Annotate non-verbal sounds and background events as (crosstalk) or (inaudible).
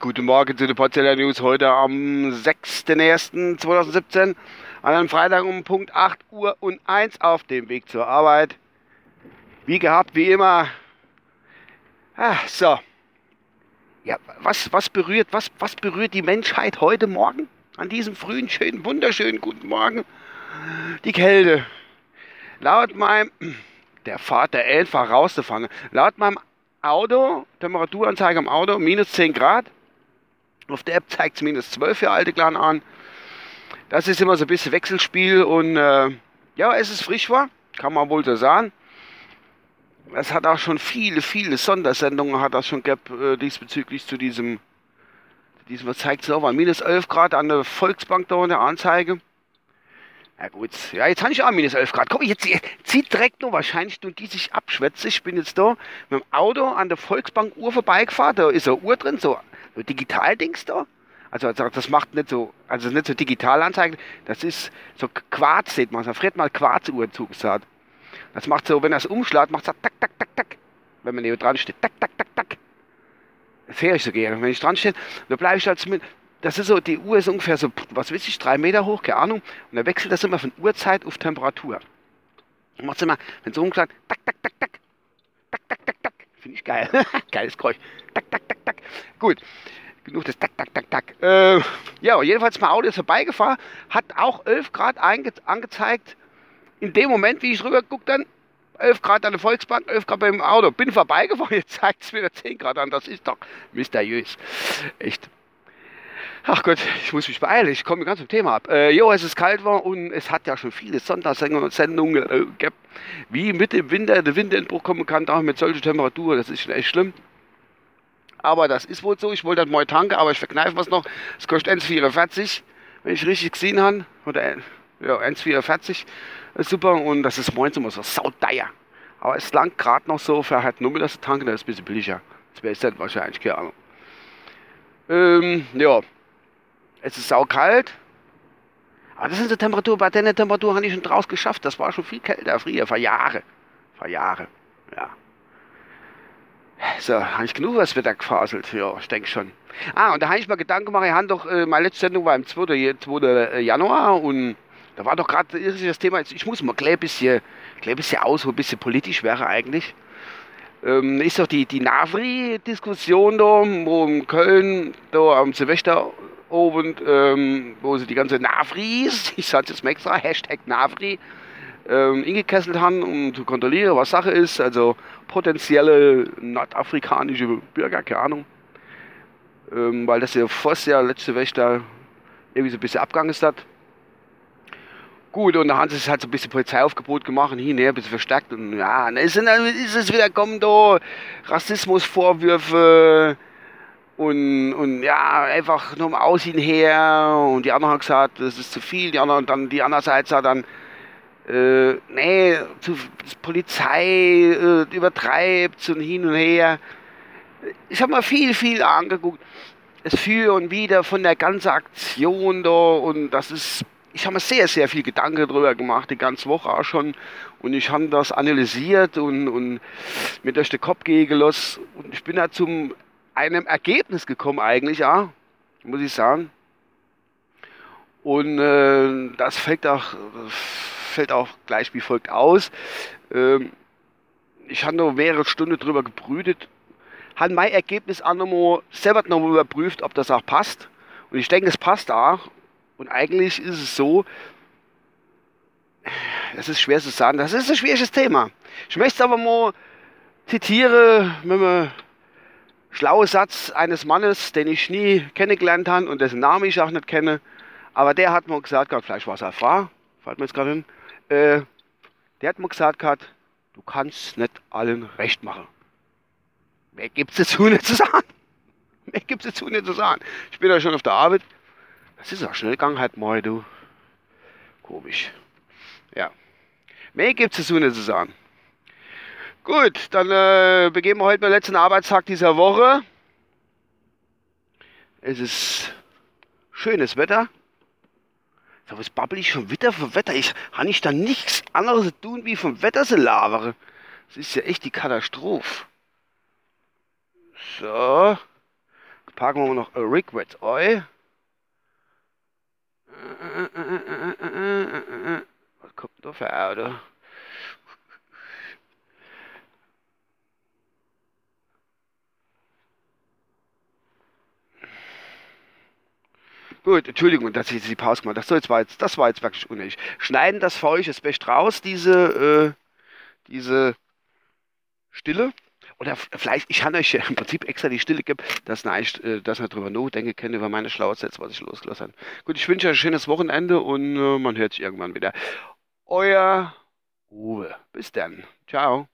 Guten Morgen zu den Potsdamer News heute am 6.01.2017 an einem Freitag um Punkt 8 Uhr und 1 auf dem Weg zur Arbeit. Wie gehabt, wie immer. Ah, so. Ja, was, was, berührt, was, was berührt die Menschheit heute Morgen? An diesem frühen, schönen, wunderschönen guten Morgen? Die Kälte. Laut meinem der Fahrt der einfach rauszufangen. Laut meinem Auto, Temperaturanzeige am Auto, minus 10 Grad. Auf der App zeigt es minus 12 für alte Clan an. Das ist immer so ein bisschen Wechselspiel und äh, ja, es ist frisch war, kann man wohl so sagen. Es hat auch schon viele, viele Sondersendungen hat das schon gehabt äh, diesbezüglich zu diesem, diesem was zeigt es auch, minus 11 Grad an der Volksbank da in der Anzeige. Ja gut, ja, jetzt habe ich auch minus 11 Grad. Komm, jetzt, jetzt zieht direkt nur wahrscheinlich nur die sich abschwätze. Ich bin jetzt da mit dem Auto an der Volksbank Uhr vorbeigefahren. Da ist eine Uhr drin, so, so Digital-Dings da. Also, also das macht nicht so, also nicht so digital anzeigen. Das ist so Quarz, sieht man. Da friert mal Quarzuhr zugesagt. Das macht so, wenn es umschlägt, macht es so tak, tak, tak, tak. Wenn man hier dran steht, tak, tak, tak, tak. Das höre ich so gerne. Wenn ich dran stehe, dann bleibe ich halt mit, das ist so, die Uhr ist ungefähr so, was weiß ich, drei Meter hoch, keine Ahnung. Und dann wechselt das immer von Uhrzeit auf Temperatur. Und macht immer, wenn es umgeht, tak, tak, tak, tak, tak, tak, tak, tak. Finde ich geil. (laughs) Geiles Geräusch. Tak, tak, tak, tak. Gut. Genug des tak, tak, tak, tak. Äh, ja, jedenfalls mein Auto ist vorbeigefahren, hat auch 11 Grad angezeigt. In dem Moment, wie ich rüber gucke, dann 11 Grad an der Volksbank, 11 Grad beim Auto. Bin vorbeigefahren, (laughs) jetzt zeigt es wieder 10 Grad an. Das ist doch mysteriös. Echt. Ach Gott, ich muss mich beeilen, ich komme ganz zum Thema ab. Äh, jo, es ist kalt war und es hat ja schon viele Sonntagssendungen äh, gehabt, wie mit dem Winter der Winterentbruch kommen kann, auch mit solcher Temperatur, das ist schon echt schlimm. Aber das ist wohl so, ich wollte dann mal tanken, aber ich verkneife was noch. Es kostet 1,44, wenn ich richtig gesehen habe, oder ja, 1,44, super und das ist morgens immer so sauteier. Aber es langt gerade noch so für halt nur mit das tanken, das ist ein bisschen billiger. Das wäre es dann wahrscheinlich, keine Ahnung. Ähm, ja, es ist saukalt. Aber das sind so Temperaturen, bei der Temperatur habe ich schon draus geschafft. Das war schon viel kälter früher, vor Jahren. Vor Jahren, ja. So, habe ich genug was Wetter gefaselt? Ja, ich denke schon. Ah, und da habe ich mir Gedanken gemacht, ich habe doch, äh, meine letzte Sendung war im 2. 2. Äh, Januar und da war doch gerade das Thema, ich muss mal ein bisschen, ein bisschen aus, wo ein bisschen politisch wäre eigentlich. Ähm, ist doch die, die Navri-Diskussion da, wo in Köln, da am Silvester und ähm, wo sie die ganze Navris, ich sage jetzt mal extra, (laughs) Hashtag Navri, ähm, ingekesselt haben, um zu kontrollieren, was Sache ist. Also potenzielle nordafrikanische Bürger, keine Ahnung. Ähm, weil das ja fast ja letzte Wächter irgendwie so ein bisschen abgegangen ist. Gut, und da haben sie halt so ein bisschen Polizeiaufgebot gemacht hier, ne, ein bisschen verstärkt. Und ja, dann ist, ist es wieder, kommen da Rassismusvorwürfe, und, und ja, einfach nur im Aussehen her. Und die anderen haben gesagt, das ist zu viel. Die anderen, dann die andere Seite hat dann, äh, nee, zu, Polizei äh, übertreibt und hin und her. Ich habe mal viel, viel angeguckt. Es für und wieder von der ganzen Aktion da und das ist, ich habe mir sehr, sehr viel Gedanken darüber gemacht, die ganze Woche auch schon. Und ich habe das analysiert und, und mir durch den Kopf gehen gelassen. Und ich bin da zum einem Ergebnis gekommen eigentlich, ja, muss ich sagen. Und äh, das fällt auch, fällt auch gleich wie folgt aus. Ähm, ich habe noch mehrere Stunden drüber gebrütet, habe mein Ergebnis auch nochmal selber nochmal überprüft, ob das auch passt. Und ich denke, es passt auch. Und eigentlich ist es so, das ist schwer zu sagen, das ist ein schwieriges Thema. Ich möchte es aber mal zitieren, wenn man schlauer Satz eines Mannes, den ich nie kennengelernt habe und dessen Namen ich auch nicht kenne. Aber der hat mir gesagt, gehabt, vielleicht war es Frau, fällt mir jetzt gerade hin, äh, der hat mir gesagt, gehabt, du kannst nicht allen recht machen. Mehr gibt es dazu nicht zu sagen. (laughs) Mehr gibt es dazu nicht zu sagen. Ich bin ja schon auf der Arbeit. Das ist auch schnell gegangen halt mal, du. Komisch. Ja. Mehr gibt es dazu nicht zu sagen. Gut, dann äh, begeben wir heute den letzten Arbeitstag dieser Woche. Es ist schönes Wetter. So, was babbel ich schon wieder vom Wetter? Ich habe nicht da nichts anderes zu tun, wie vom Wetter zu labern. Das ist ja echt die Katastrophe. So. Packen wir noch a Regrets Oi. Was kommt da für Auto? Gut, Entschuldigung, dass ich die Pause gemacht habe. Das, war jetzt, das war jetzt wirklich unnötig. Schneiden das für euch das Best raus, diese, äh, diese Stille. Oder vielleicht, ich habe euch im Prinzip extra die Stille gegeben, dass, äh, dass ihr darüber nachdenken könnt, über meine Schlausätze, was ich losgelassen habe. Gut, ich wünsche euch ein schönes Wochenende und äh, man hört sich irgendwann wieder. Euer Uwe. Bis dann. Ciao.